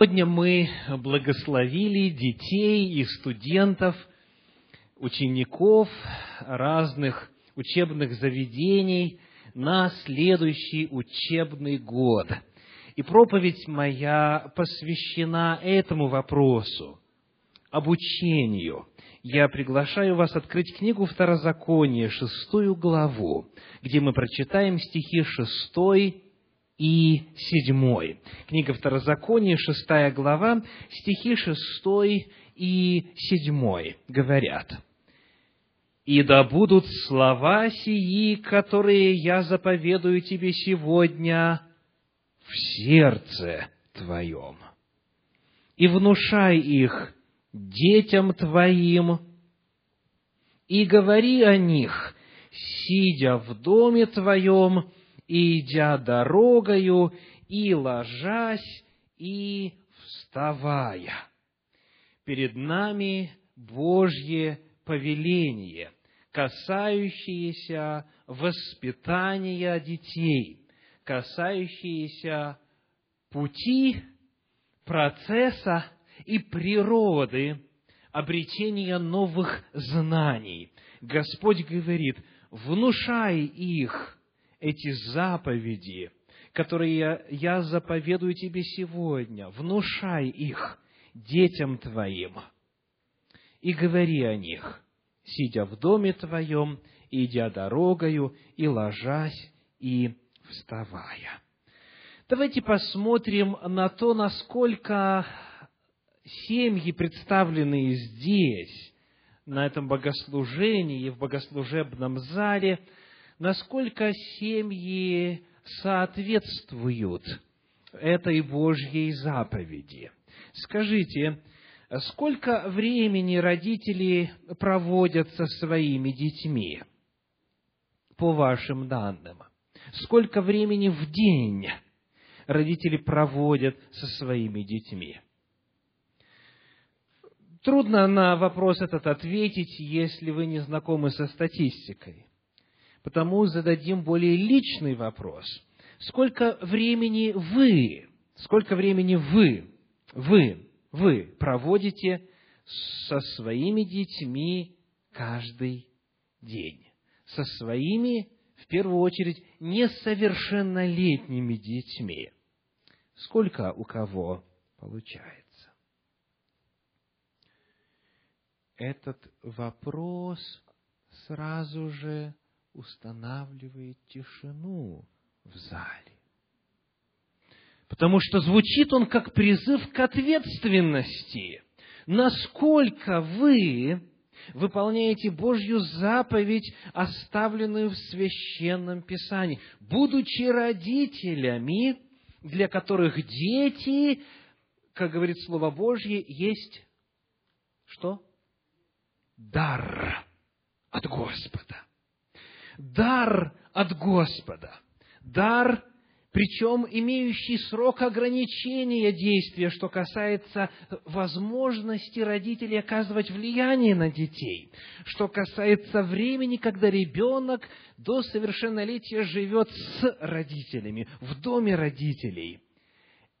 Сегодня мы благословили детей и студентов, учеников разных учебных заведений на следующий учебный год. И проповедь моя посвящена этому вопросу, обучению. Я приглашаю вас открыть книгу Второзакония, шестую главу, где мы прочитаем стихи шестой и седьмой. Книга Второзакония, шестая глава, стихи шестой и седьмой говорят. «И да будут слова сии, которые я заповедую тебе сегодня в сердце твоем, и внушай их детям твоим, и говори о них, сидя в доме твоем, и идя дорогою, и ложась, и вставая. Перед нами Божье повеление, касающееся воспитания детей, касающееся пути, процесса и природы обретения новых знаний. Господь говорит, внушай их эти заповеди, которые я заповедую тебе сегодня, внушай их детям твоим и говори о них, сидя в доме твоем, идя дорогою, и ложась, и вставая. Давайте посмотрим на то, насколько семьи, представленные здесь, на этом богослужении, в богослужебном зале – насколько семьи соответствуют этой Божьей заповеди. Скажите, сколько времени родители проводят со своими детьми, по вашим данным? Сколько времени в день родители проводят со своими детьми? Трудно на вопрос этот ответить, если вы не знакомы со статистикой. Потому зададим более личный вопрос. Сколько времени вы, сколько времени вы, вы, вы проводите со своими детьми каждый день? Со своими, в первую очередь, несовершеннолетними детьми. Сколько у кого получается? Этот вопрос сразу же устанавливает тишину в зале. Потому что звучит он как призыв к ответственности. Насколько вы выполняете Божью заповедь, оставленную в Священном Писании, будучи родителями, для которых дети, как говорит Слово Божье, есть что? Дар от Господа дар от Господа. Дар, причем имеющий срок ограничения действия, что касается возможности родителей оказывать влияние на детей, что касается времени, когда ребенок до совершеннолетия живет с родителями, в доме родителей.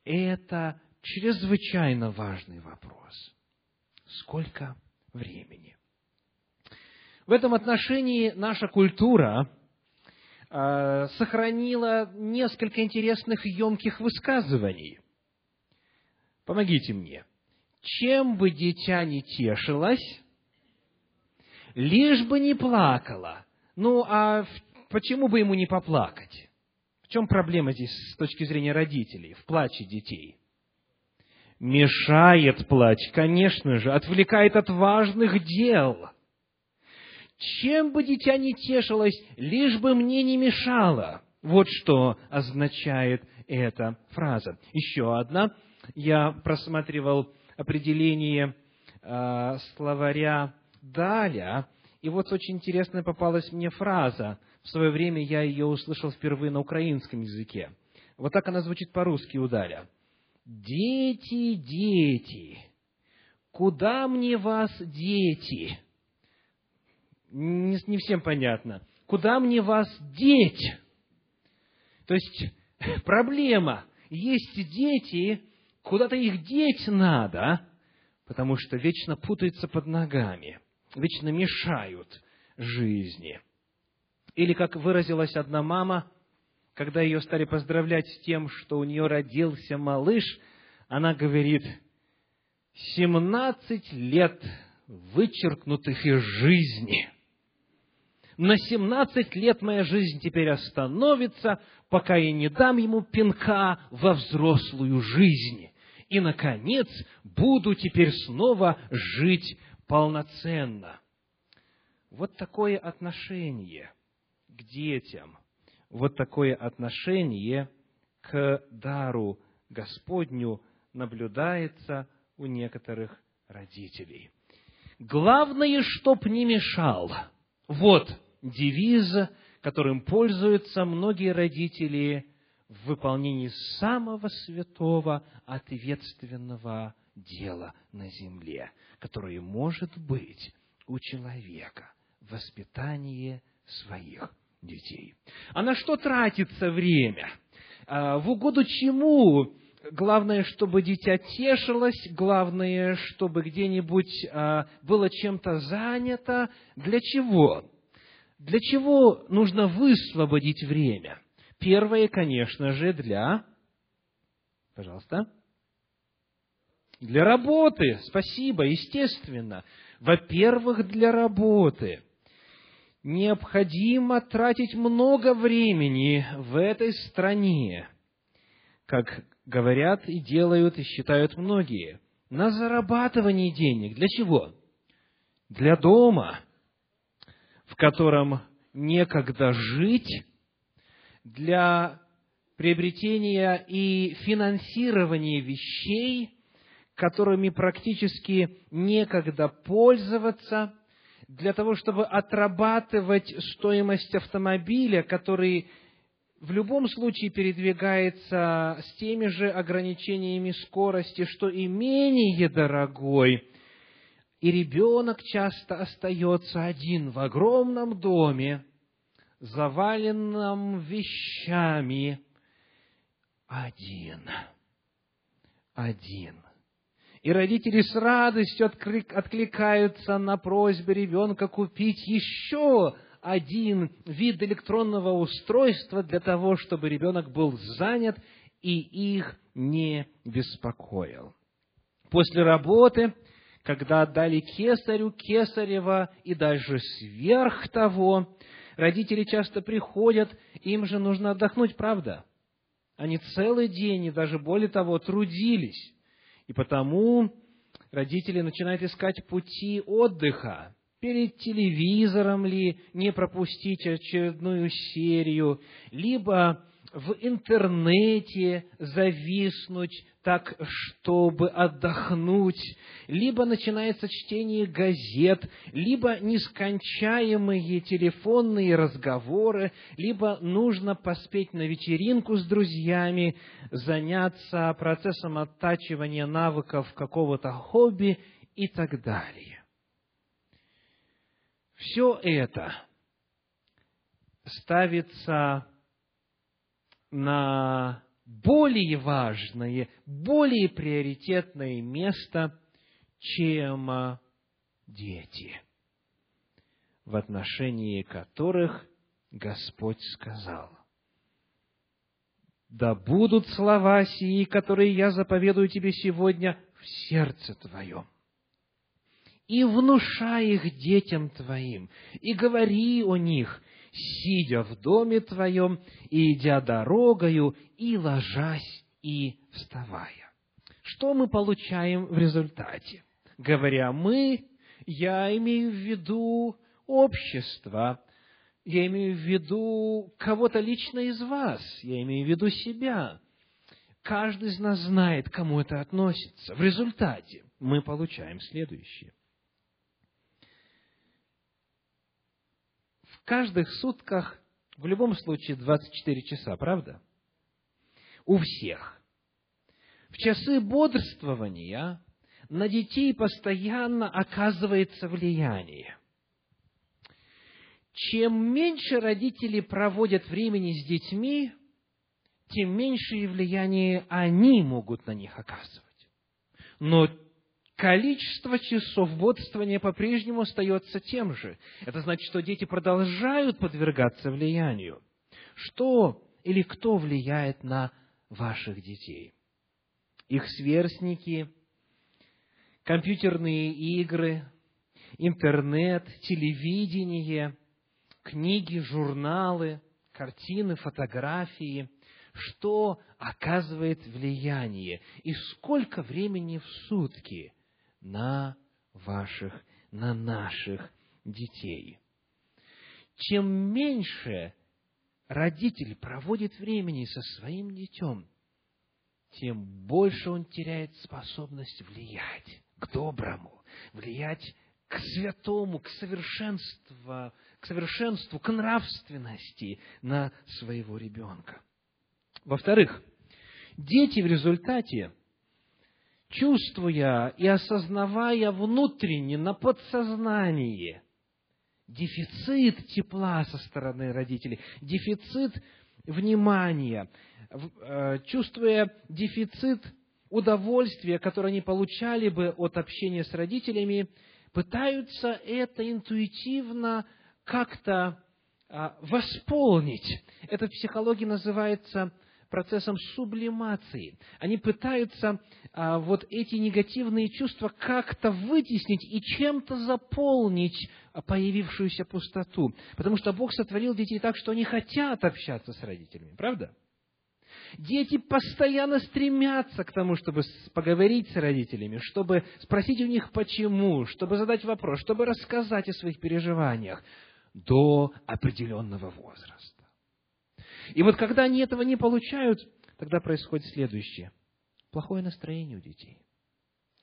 Это чрезвычайно важный вопрос. Сколько времени? В этом отношении наша культура э, сохранила несколько интересных емких высказываний. Помогите мне. Чем бы дитя не тешилось, лишь бы не плакала. Ну, а почему бы ему не поплакать? В чем проблема здесь с точки зрения родителей, в плаче детей? Мешает плач, конечно же, отвлекает от важных дел – чем бы дитя не тешилось, лишь бы мне не мешало. Вот что означает эта фраза. Еще одна. Я просматривал определение э, словаря Даля, и вот очень интересная попалась мне фраза. В свое время я ее услышал впервые на украинском языке. Вот так она звучит по-русски у Даля. «Дети, дети, куда мне вас, дети?» Не, не всем понятно. Куда мне вас деть? То есть проблема. Есть дети, куда-то их деть надо, потому что вечно путаются под ногами, вечно мешают жизни. Или, как выразилась одна мама, когда ее стали поздравлять с тем, что у нее родился малыш, она говорит, «семнадцать лет вычеркнутых из жизни. На семнадцать лет моя жизнь теперь остановится, пока я не дам ему пинка во взрослую жизнь. И, наконец, буду теперь снова жить полноценно. Вот такое отношение к детям, вот такое отношение к дару Господню наблюдается у некоторых родителей. Главное, чтоб не мешал. Вот девиз, которым пользуются многие родители в выполнении самого святого, ответственного дела на земле, которое может быть у человека – воспитание своих детей. А на что тратится время? А, в угоду чему Главное, чтобы дитя тешилось, главное, чтобы где-нибудь а, было чем-то занято. Для чего? Для чего нужно высвободить время? Первое, конечно же, для... Пожалуйста. Для работы. Спасибо, естественно. Во-первых, для работы. Необходимо тратить много времени в этой стране, как говорят и делают и считают многие, на зарабатывание денег. Для чего? Для дома, в котором некогда жить, для приобретения и финансирования вещей, которыми практически некогда пользоваться, для того, чтобы отрабатывать стоимость автомобиля, который в любом случае передвигается с теми же ограничениями скорости, что и менее дорогой. И ребенок часто остается один в огромном доме, заваленном вещами, один. Один. И родители с радостью откликаются на просьбы ребенка купить еще один вид электронного устройства для того, чтобы ребенок был занят и их не беспокоил. После работы, когда отдали кесарю кесарева и даже сверх того, родители часто приходят, им же нужно отдохнуть, правда? Они целый день и даже более того трудились. И потому родители начинают искать пути отдыха перед телевизором ли не пропустить очередную серию, либо в интернете зависнуть так, чтобы отдохнуть, либо начинается чтение газет, либо нескончаемые телефонные разговоры, либо нужно поспеть на вечеринку с друзьями, заняться процессом оттачивания навыков какого-то хобби и так далее. Все это ставится на более важное, более приоритетное место, чем дети, в отношении которых Господь сказал, «Да будут слова сии, которые я заповедую тебе сегодня в сердце твоем, и внушай их детям твоим, и говори о них, сидя в доме твоем, и идя дорогою, и ложась, и вставая. Что мы получаем в результате? Говоря «мы», я имею в виду общество, я имею в виду кого-то лично из вас, я имею в виду себя. Каждый из нас знает, кому это относится. В результате мы получаем следующее. Каждых сутках в любом случае 24 часа, правда? У всех. В часы бодрствования на детей постоянно оказывается влияние. Чем меньше родители проводят времени с детьми, тем меньшее влияние они могут на них оказывать. Но количество часов бодствования по-прежнему остается тем же. Это значит, что дети продолжают подвергаться влиянию. Что или кто влияет на ваших детей? Их сверстники, компьютерные игры, интернет, телевидение, книги, журналы, картины, фотографии – что оказывает влияние и сколько времени в сутки на ваших, на наших детей. Чем меньше родитель проводит времени со своим детем, тем больше он теряет способность влиять к доброму, влиять к святому, к совершенству, к совершенству, к нравственности на своего ребенка. Во-вторых, дети в результате, чувствуя и осознавая внутренне, на подсознании, дефицит тепла со стороны родителей, дефицит внимания, э, чувствуя дефицит удовольствия, которое они получали бы от общения с родителями, пытаются это интуитивно как-то а, восполнить. Это в психологии называется процессом сублимации. Они пытаются а, вот эти негативные чувства как-то вытеснить и чем-то заполнить появившуюся пустоту. Потому что Бог сотворил детей так, что они хотят общаться с родителями. Правда? Дети постоянно стремятся к тому, чтобы поговорить с родителями, чтобы спросить у них почему, чтобы задать вопрос, чтобы рассказать о своих переживаниях до определенного возраста. И вот когда они этого не получают, тогда происходит следующее. Плохое настроение у детей.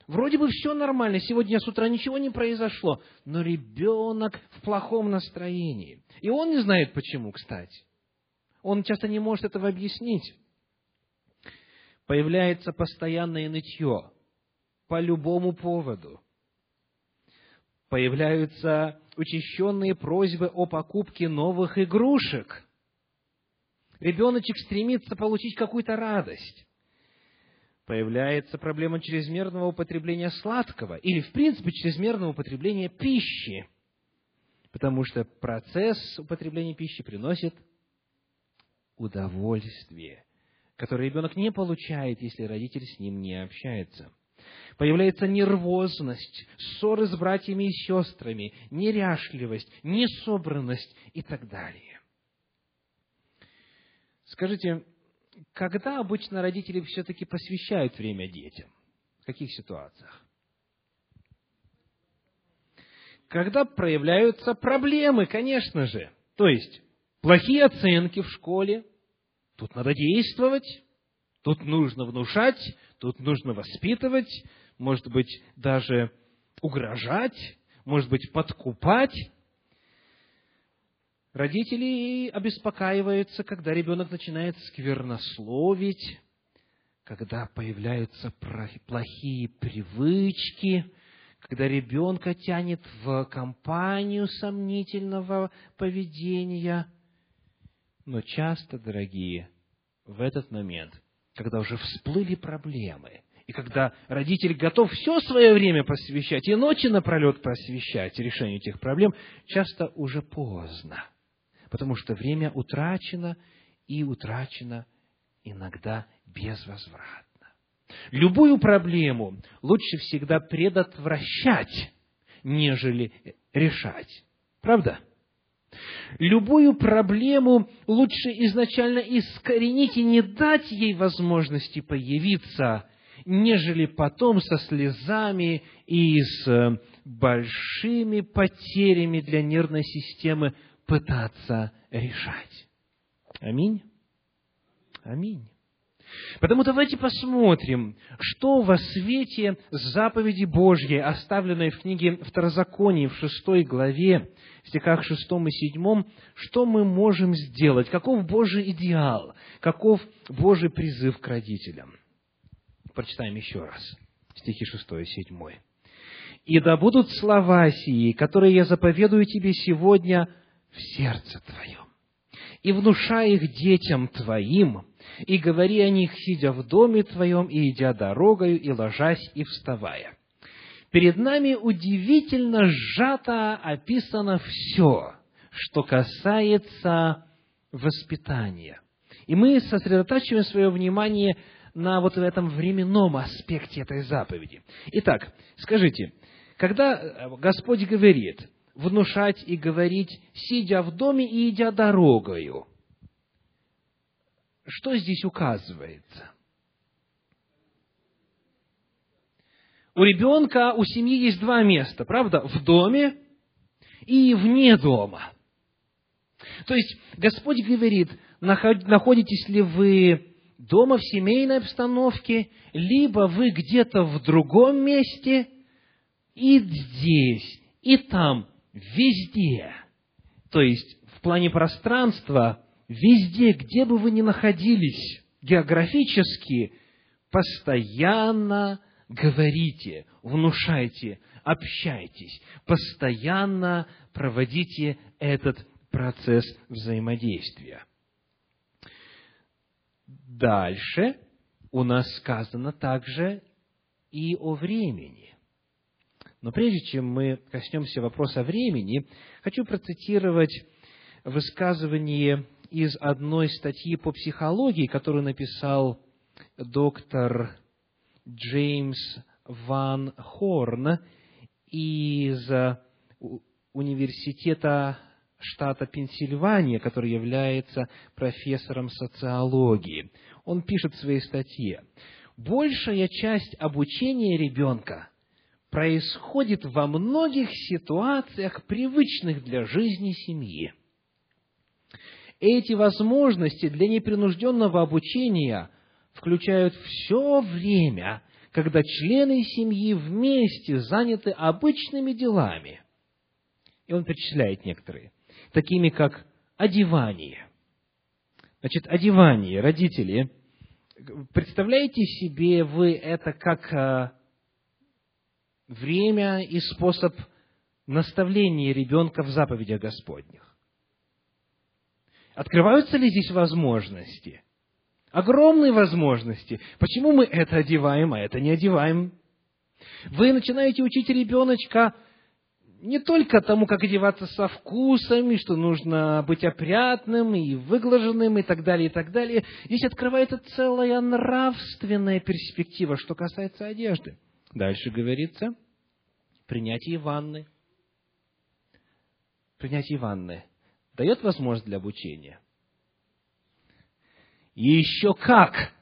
Вроде бы все нормально, сегодня с утра ничего не произошло, но ребенок в плохом настроении. И он не знает почему, кстати. Он часто не может этого объяснить. Появляется постоянное нытье по любому поводу. Появляются учащенные просьбы о покупке новых игрушек – Ребеночек стремится получить какую-то радость. Появляется проблема чрезмерного употребления сладкого или, в принципе, чрезмерного употребления пищи. Потому что процесс употребления пищи приносит удовольствие, которое ребенок не получает, если родитель с ним не общается. Появляется нервозность, ссоры с братьями и сестрами, неряшливость, несобранность и так далее. Скажите, когда обычно родители все-таки посвящают время детям? В каких ситуациях? Когда проявляются проблемы, конечно же. То есть, плохие оценки в школе, тут надо действовать, тут нужно внушать, тут нужно воспитывать, может быть, даже угрожать, может быть, подкупать. Родители обеспокаиваются, когда ребенок начинает сквернословить, когда появляются плохие привычки, когда ребенка тянет в компанию сомнительного поведения. Но часто, дорогие, в этот момент, когда уже всплыли проблемы, и когда родитель готов все свое время посвящать, и ночи напролет посвящать решению этих проблем, часто уже поздно – потому что время утрачено и утрачено иногда безвозвратно. Любую проблему лучше всегда предотвращать, нежели решать. Правда? Любую проблему лучше изначально искоренить и не дать ей возможности появиться, нежели потом со слезами и с большими потерями для нервной системы пытаться решать. Аминь. Аминь. Потому давайте посмотрим, что во свете заповеди Божьей, оставленной в книге Второзакония в шестой главе, стихах шестом и седьмом, что мы можем сделать, каков Божий идеал, каков Божий призыв к родителям. Прочитаем еще раз стихи шестой и седьмой. «И да будут слова сии, которые я заповедую тебе сегодня в сердце твоем, и внушай их детям твоим, и говори о них, сидя в доме твоем, и идя дорогою, и ложась, и вставая. Перед нами удивительно сжато описано все, что касается воспитания. И мы сосредотачиваем свое внимание на вот этом временном аспекте этой заповеди. Итак, скажите, когда Господь говорит внушать и говорить, сидя в доме и идя дорогою, что здесь указывается? У ребенка, у семьи есть два места, правда? В доме и вне дома. То есть Господь говорит, находитесь ли вы дома в семейной обстановке, либо вы где-то в другом месте, и здесь, и там, везде. То есть в плане пространства везде, где бы вы ни находились, географически, постоянно говорите, внушайте, общайтесь, постоянно проводите этот процесс взаимодействия. Дальше у нас сказано также и о времени. Но прежде чем мы коснемся вопроса времени, хочу процитировать высказывание из одной статьи по психологии, которую написал доктор Джеймс Ван Хорн из университета штата Пенсильвания, который является профессором социологии. Он пишет в своей статье, большая часть обучения ребенка происходит во многих ситуациях, привычных для жизни семьи. Эти возможности для непринужденного обучения включают все время, когда члены семьи вместе заняты обычными делами. И он перечисляет некоторые, такими как одевание. Значит, одевание, родители, представляете себе вы это как а, время и способ наставления ребенка в заповедях Господних? Открываются ли здесь возможности? Огромные возможности. Почему мы это одеваем, а это не одеваем? Вы начинаете учить ребеночка не только тому, как одеваться со вкусами, что нужно быть опрятным и выглаженным и так далее, и так далее. Здесь открывается целая нравственная перспектива, что касается одежды. Дальше говорится, принятие ванны. Принятие ванны дает возможность для обучения. Еще как!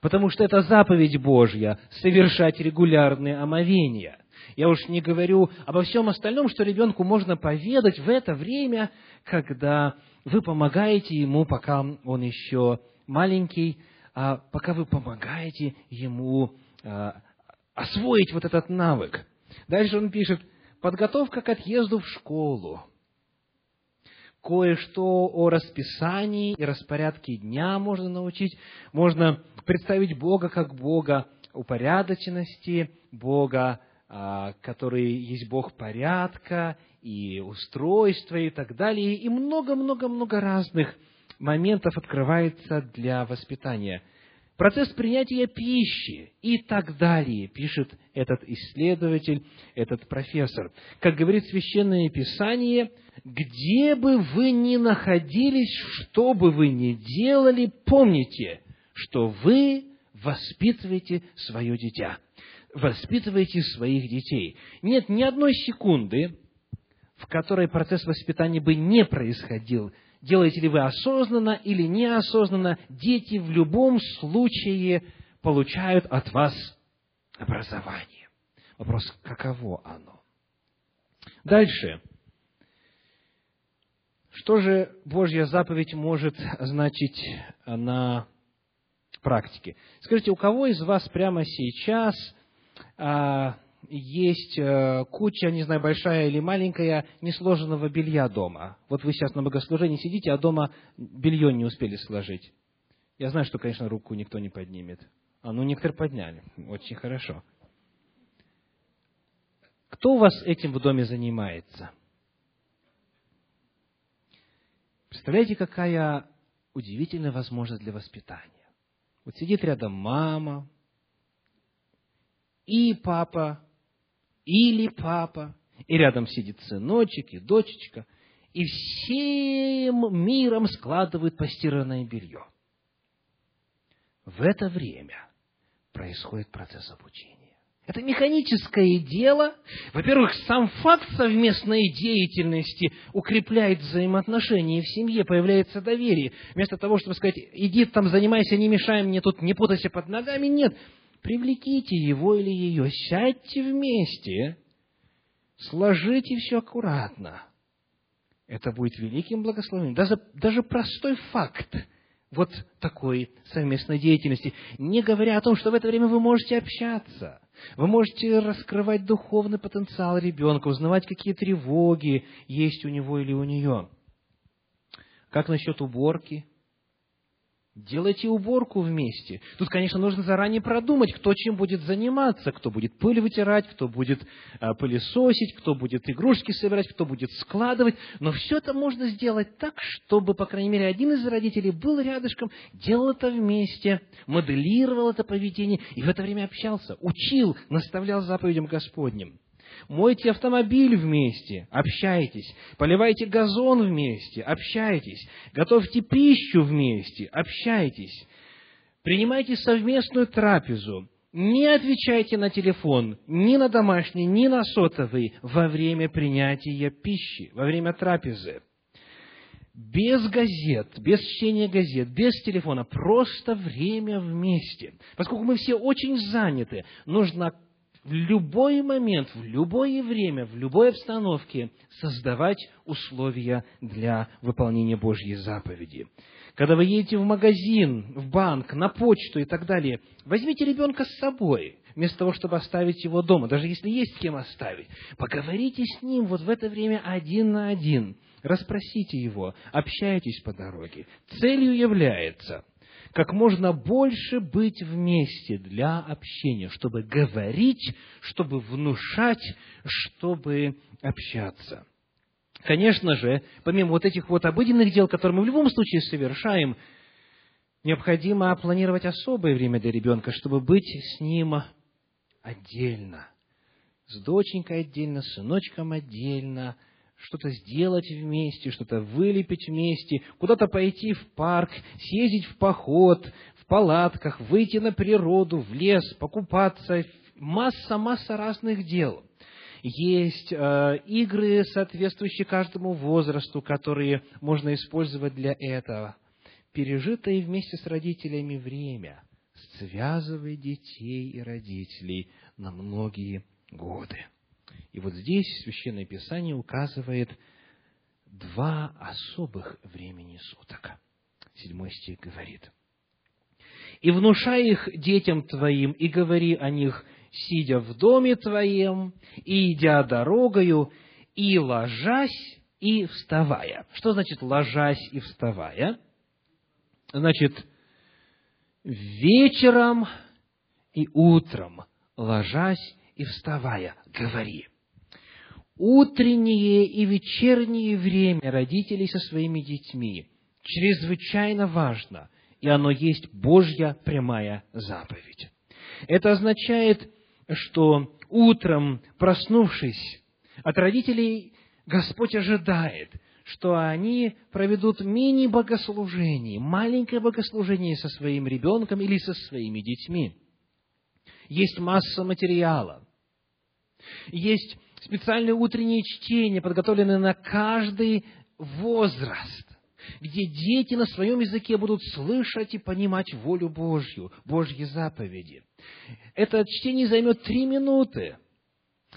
Потому что это заповедь Божья – совершать регулярные омовения. Я уж не говорю обо всем остальном, что ребенку можно поведать в это время, когда вы помогаете ему, пока он еще маленький, а пока вы помогаете ему а, освоить вот этот навык. Дальше он пишет, подготовка к отъезду в школу. Кое-что о расписании и распорядке дня можно научить. Можно представить Бога как Бога упорядоченности, Бога, а, который есть Бог порядка и устройства и так далее. И много-много-много разных моментов открывается для воспитания – процесс принятия пищи и так далее, пишет этот исследователь, этот профессор. Как говорит Священное Писание, где бы вы ни находились, что бы вы ни делали, помните, что вы воспитываете свое дитя, воспитываете своих детей. Нет ни одной секунды, в которой процесс воспитания бы не происходил делаете ли вы осознанно или неосознанно, дети в любом случае получают от вас образование. Вопрос, каково оно? Дальше. Что же Божья заповедь может значить на практике? Скажите, у кого из вас прямо сейчас а, есть э, куча, не знаю, большая или маленькая, несложенного белья дома. Вот вы сейчас на богослужении сидите, а дома белье не успели сложить. Я знаю, что, конечно, руку никто не поднимет. А ну, некоторые подняли. Очень хорошо. Кто у вас этим в доме занимается? Представляете, какая удивительная возможность для воспитания. Вот сидит рядом мама, и папа, или папа, и рядом сидит сыночек и дочечка, и всем миром складывают постиранное белье. В это время происходит процесс обучения. Это механическое дело. Во-первых, сам факт совместной деятельности укрепляет взаимоотношения в семье, появляется доверие. Вместо того, чтобы сказать, иди там занимайся, не мешай мне тут, не путайся под ногами, нет. Привлеките его или ее, сядьте вместе, сложите все аккуратно. Это будет великим благословением. Даже, даже простой факт вот такой совместной деятельности, не говоря о том, что в это время вы можете общаться, вы можете раскрывать духовный потенциал ребенка, узнавать, какие тревоги есть у него или у нее. Как насчет уборки? Делайте уборку вместе. Тут, конечно, нужно заранее продумать, кто чем будет заниматься, кто будет пыль вытирать, кто будет а, пылесосить, кто будет игрушки собирать, кто будет складывать. Но все это можно сделать так, чтобы, по крайней мере, один из родителей был рядышком, делал это вместе, моделировал это поведение и в это время общался, учил, наставлял заповедям Господним мойте автомобиль вместе, общайтесь, поливайте газон вместе, общайтесь, готовьте пищу вместе, общайтесь, принимайте совместную трапезу, не отвечайте на телефон, ни на домашний, ни на сотовый во время принятия пищи, во время трапезы. Без газет, без чтения газет, без телефона, просто время вместе. Поскольку мы все очень заняты, нужно в любой момент, в любое время, в любой обстановке создавать условия для выполнения Божьей заповеди. Когда вы едете в магазин, в банк, на почту и так далее, возьмите ребенка с собой, вместо того, чтобы оставить его дома, даже если есть с кем оставить. Поговорите с ним вот в это время один на один. Расспросите его, общайтесь по дороге. Целью является как можно больше быть вместе для общения, чтобы говорить, чтобы внушать, чтобы общаться. Конечно же, помимо вот этих вот обыденных дел, которые мы в любом случае совершаем, необходимо планировать особое время для ребенка, чтобы быть с ним отдельно. С доченькой отдельно, с сыночком отдельно – что-то сделать вместе, что-то вылепить вместе, куда-то пойти в парк, съездить в поход, в палатках, выйти на природу, в лес, покупаться. Масса-масса разных дел. Есть э, игры, соответствующие каждому возрасту, которые можно использовать для этого. Пережитое вместе с родителями время связывает детей и родителей на многие годы. И вот здесь Священное Писание указывает два особых времени суток. Седьмой стих говорит. «И внушай их детям твоим, и говори о них, сидя в доме твоем, и идя дорогою, и ложась, и вставая». Что значит «ложась и вставая»? Значит, вечером и утром, ложась и вставая, говори утреннее и вечернее время родителей со своими детьми чрезвычайно важно, и оно есть Божья прямая заповедь. Это означает, что утром, проснувшись, от родителей Господь ожидает, что они проведут мини-богослужение, маленькое богослужение со своим ребенком или со своими детьми. Есть масса материала. Есть специальные утренние чтения, подготовленные на каждый возраст, где дети на своем языке будут слышать и понимать волю Божью, Божьи заповеди. Это чтение займет три минуты.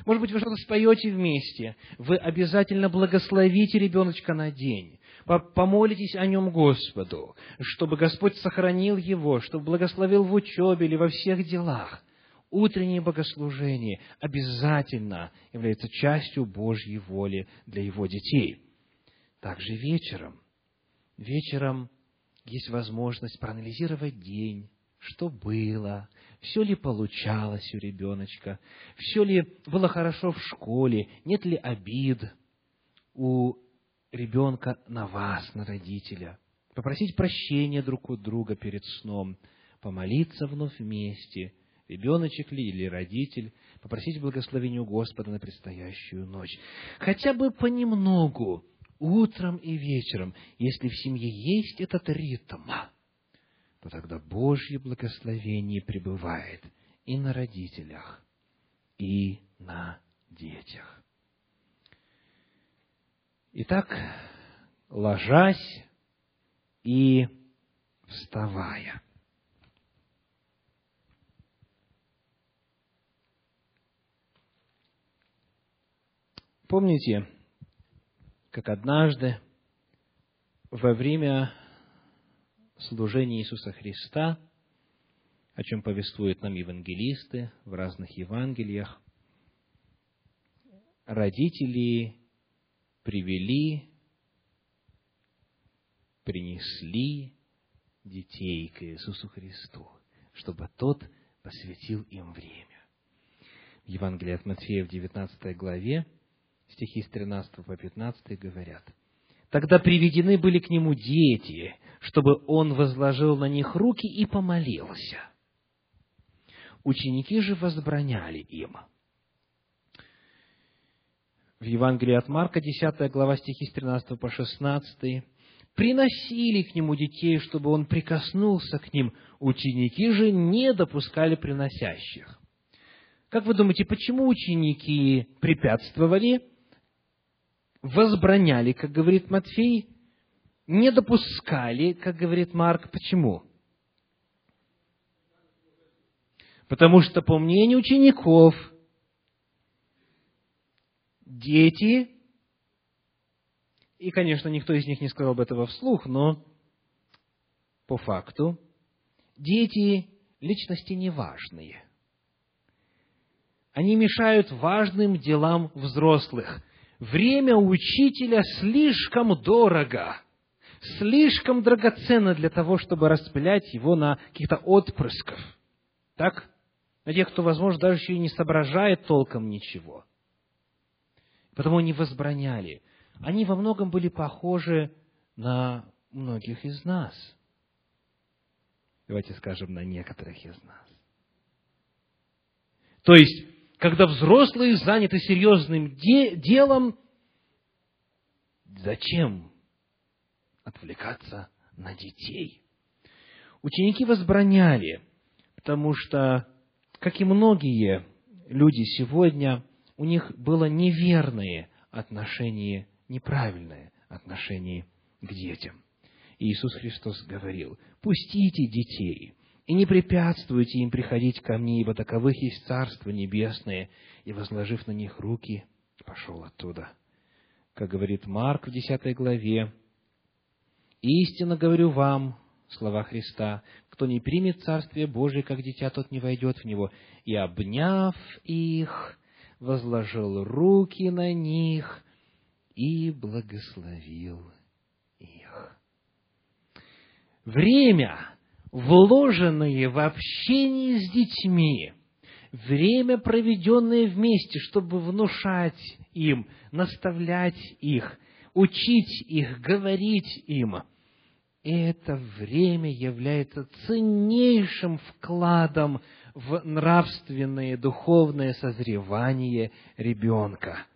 Может быть, вы что-то споете вместе. Вы обязательно благословите ребеночка на день. Помолитесь о нем Господу, чтобы Господь сохранил его, чтобы благословил в учебе или во всех делах утреннее богослужение обязательно является частью Божьей воли для его детей. Также вечером. Вечером есть возможность проанализировать день, что было, все ли получалось у ребеночка, все ли было хорошо в школе, нет ли обид у ребенка на вас, на родителя. Попросить прощения друг у друга перед сном – помолиться вновь вместе, ребеночек ли или родитель, попросить благословения у Господа на предстоящую ночь. Хотя бы понемногу, утром и вечером, если в семье есть этот ритм, то тогда Божье благословение пребывает и на родителях, и на детях. Итак, ложась и вставая. Помните, как однажды во время служения Иисуса Христа, о чем повествуют нам евангелисты в разных Евангелиях, родители привели, принесли детей к Иисусу Христу, чтобы Тот посвятил им время. В Евангелии от Матфея в 19 главе стихи с 13 по 15 говорят. Тогда приведены были к нему дети, чтобы он возложил на них руки и помолился. Ученики же возбраняли им. В Евангелии от Марка, 10 глава, стихи с 13 по 16, приносили к нему детей, чтобы он прикоснулся к ним. Ученики же не допускали приносящих. Как вы думаете, почему ученики препятствовали возбраняли, как говорит Матфей, не допускали, как говорит Марк. Почему? Потому что, по мнению учеников, дети, и, конечно, никто из них не сказал бы этого вслух, но по факту, дети – личности неважные. Они мешают важным делам взрослых – время учителя слишком дорого, слишком драгоценно для того, чтобы распылять его на каких-то отпрысков. Так? На тех, кто, возможно, даже еще и не соображает толком ничего. Потому они возбраняли. Они во многом были похожи на многих из нас. Давайте скажем, на некоторых из нас. То есть, когда взрослые заняты серьезным де- делом, зачем отвлекаться на детей? Ученики возбраняли, потому что, как и многие люди сегодня, у них было неверное отношение, неправильное отношение к детям. И Иисус Христос говорил, пустите детей, и не препятствуйте им приходить ко мне, ибо таковых есть Царство Небесное, и, возложив на них руки, пошел оттуда. Как говорит Марк в десятой главе, «Истинно говорю вам, слова Христа, кто не примет Царствие Божие, как дитя, тот не войдет в него. И, обняв их, возложил руки на них и благословил их». Время вложенные в общение с детьми, время, проведенное вместе, чтобы внушать им, наставлять их, учить их, говорить им, это время является ценнейшим вкладом в нравственное, духовное созревание ребенка.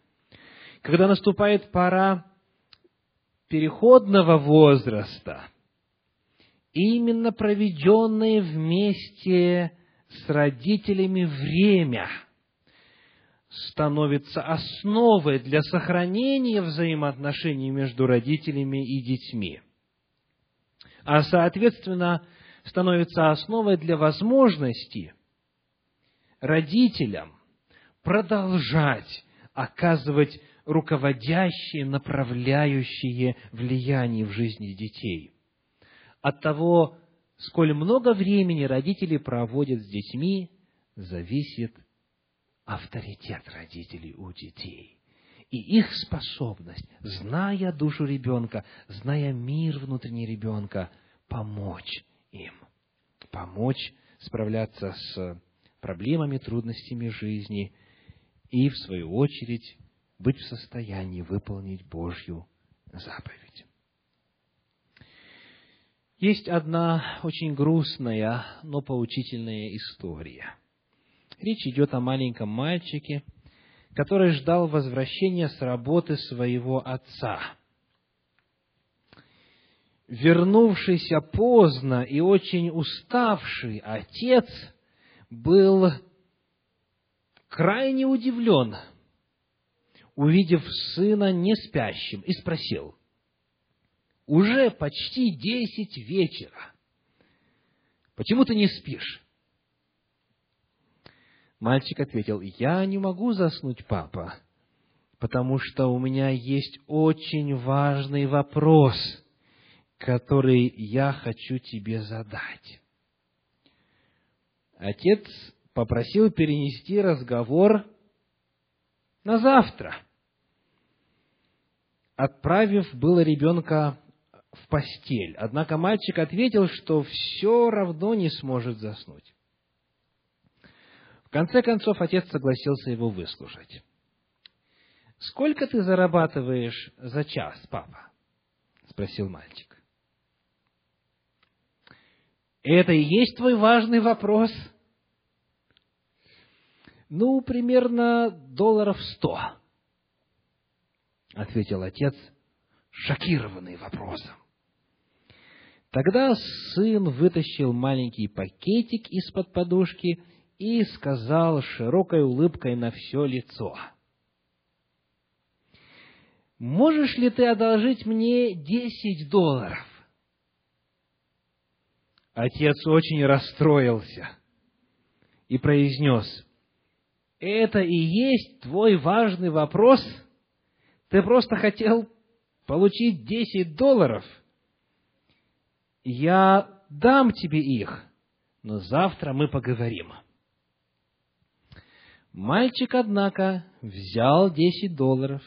Когда наступает пора переходного возраста – именно проведенное вместе с родителями время становится основой для сохранения взаимоотношений между родителями и детьми. А, соответственно, становится основой для возможности родителям продолжать оказывать руководящие, направляющие влияние в жизни детей – от того, сколь много времени родители проводят с детьми, зависит авторитет родителей у детей. И их способность, зная душу ребенка, зная мир внутренний ребенка, помочь им, помочь справляться с проблемами, трудностями жизни и, в свою очередь, быть в состоянии выполнить Божью заповедь. Есть одна очень грустная, но поучительная история. Речь идет о маленьком мальчике, который ждал возвращения с работы своего отца. Вернувшийся поздно и очень уставший отец был крайне удивлен, увидев сына не спящим, и спросил, уже почти десять вечера. Почему ты не спишь? Мальчик ответил, я не могу заснуть, папа, потому что у меня есть очень важный вопрос, который я хочу тебе задать. Отец попросил перенести разговор на завтра, отправив было ребенка в постель. Однако мальчик ответил, что все равно не сможет заснуть. В конце концов, отец согласился его выслушать. «Сколько ты зарабатываешь за час, папа?» – спросил мальчик. «Это и есть твой важный вопрос?» «Ну, примерно долларов сто», – ответил отец, шокированный вопросом. Тогда сын вытащил маленький пакетик из-под подушки и сказал широкой улыбкой на все лицо. «Можешь ли ты одолжить мне десять долларов?» Отец очень расстроился и произнес, «Это и есть твой важный вопрос? Ты просто хотел получить десять долларов – я дам тебе их, но завтра мы поговорим. Мальчик, однако, взял десять долларов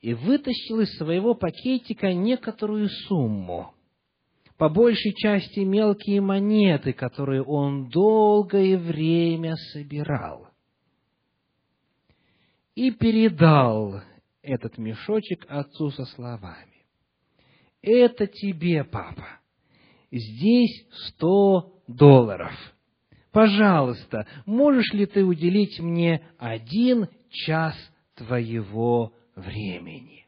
и вытащил из своего пакетика некоторую сумму, по большей части мелкие монеты, которые он долгое время собирал, и передал этот мешочек отцу со словами. «Это тебе, папа здесь сто долларов. Пожалуйста, можешь ли ты уделить мне один час твоего времени?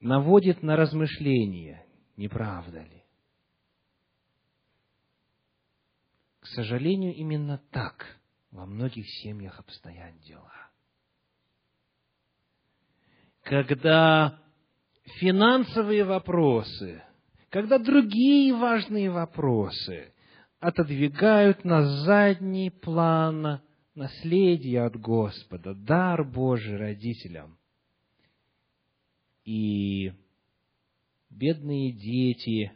Наводит на размышление, не правда ли? К сожалению, именно так во многих семьях обстоят дела когда финансовые вопросы, когда другие важные вопросы отодвигают на задний план наследие от Господа, дар Божий родителям. И бедные дети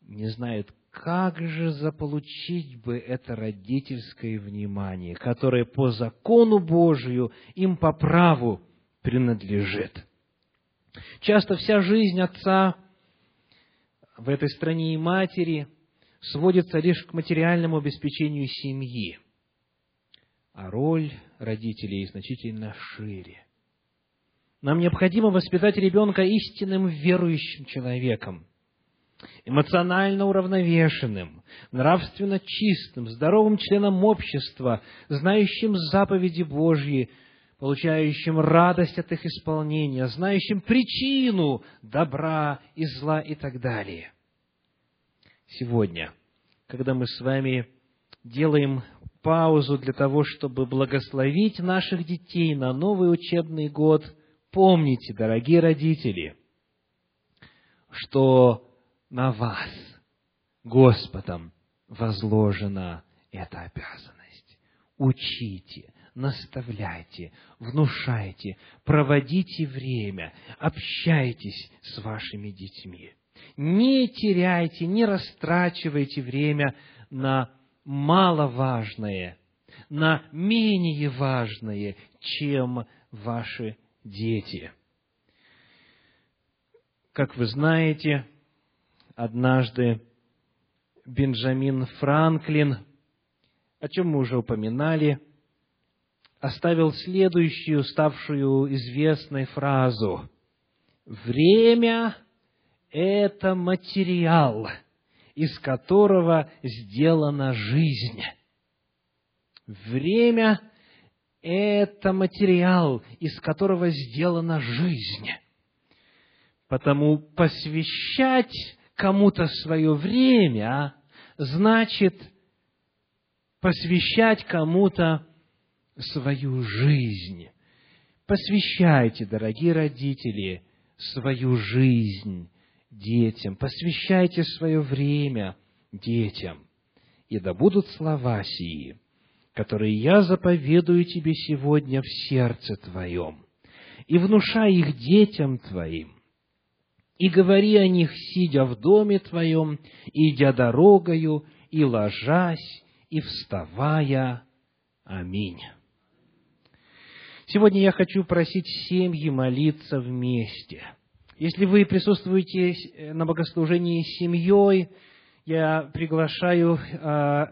не знают, как же заполучить бы это родительское внимание, которое по закону Божию им по праву принадлежит. Часто вся жизнь отца в этой стране и матери сводится лишь к материальному обеспечению семьи, а роль родителей значительно шире. Нам необходимо воспитать ребенка истинным верующим человеком, эмоционально уравновешенным, нравственно чистым, здоровым членом общества, знающим заповеди Божьи, получающим радость от их исполнения, знающим причину добра и зла и так далее. Сегодня, когда мы с вами делаем паузу для того, чтобы благословить наших детей на новый учебный год, помните, дорогие родители, что на вас Господом возложена эта обязанность. Учите, наставляйте, внушайте, проводите время, общайтесь с вашими детьми. Не теряйте, не растрачивайте время на маловажное, на менее важное, чем ваши дети. Как вы знаете, однажды Бенджамин Франклин, о чем мы уже упоминали, оставил следующую, ставшую известной фразу. Время – это материал, из которого сделана жизнь. Время – это материал, из которого сделана жизнь. Потому посвящать кому-то свое время значит посвящать кому-то свою жизнь. Посвящайте, дорогие родители, свою жизнь детям, посвящайте свое время детям. И да будут слова сии, которые я заповедую тебе сегодня в сердце твоем, и внушай их детям твоим, и говори о них, сидя в доме твоем, идя дорогою, и ложась, и вставая. Аминь. Сегодня я хочу просить семьи молиться вместе. Если вы присутствуете на богослужении с семьей, я приглашаю э,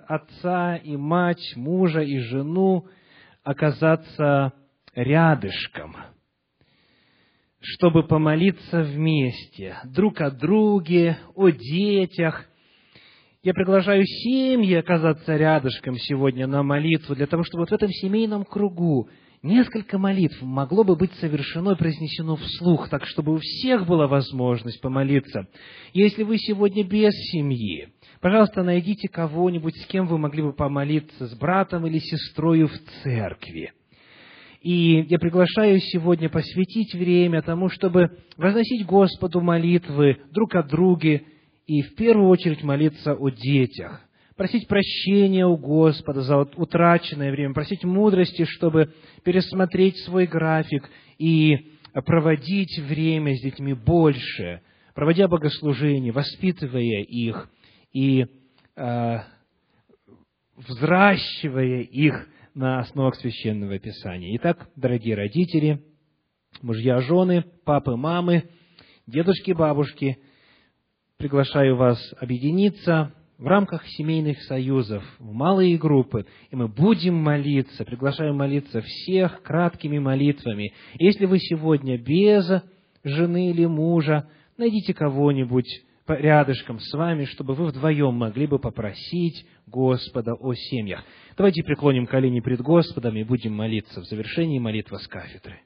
отца и мать, мужа и жену оказаться рядышком, чтобы помолиться вместе, друг о друге, о детях. Я приглашаю семьи оказаться рядышком сегодня на молитву, для того, чтобы вот в этом семейном кругу несколько молитв могло бы быть совершено и произнесено вслух, так чтобы у всех была возможность помолиться. Если вы сегодня без семьи, пожалуйста, найдите кого-нибудь, с кем вы могли бы помолиться, с братом или сестрой в церкви. И я приглашаю сегодня посвятить время тому, чтобы возносить Господу молитвы друг о друге и в первую очередь молиться о детях просить прощения у Господа за утраченное время, просить мудрости, чтобы пересмотреть свой график и проводить время с детьми больше, проводя богослужение, воспитывая их и э, взращивая их на основах Священного Писания. Итак, дорогие родители, мужья, жены, папы, мамы, дедушки, бабушки, приглашаю вас объединиться в рамках семейных союзов, в малые группы, и мы будем молиться, приглашаем молиться всех краткими молитвами. Если вы сегодня без жены или мужа, найдите кого-нибудь рядышком с вами, чтобы вы вдвоем могли бы попросить Господа о семьях. Давайте преклоним колени пред Господом и будем молиться в завершении молитвы с кафедры.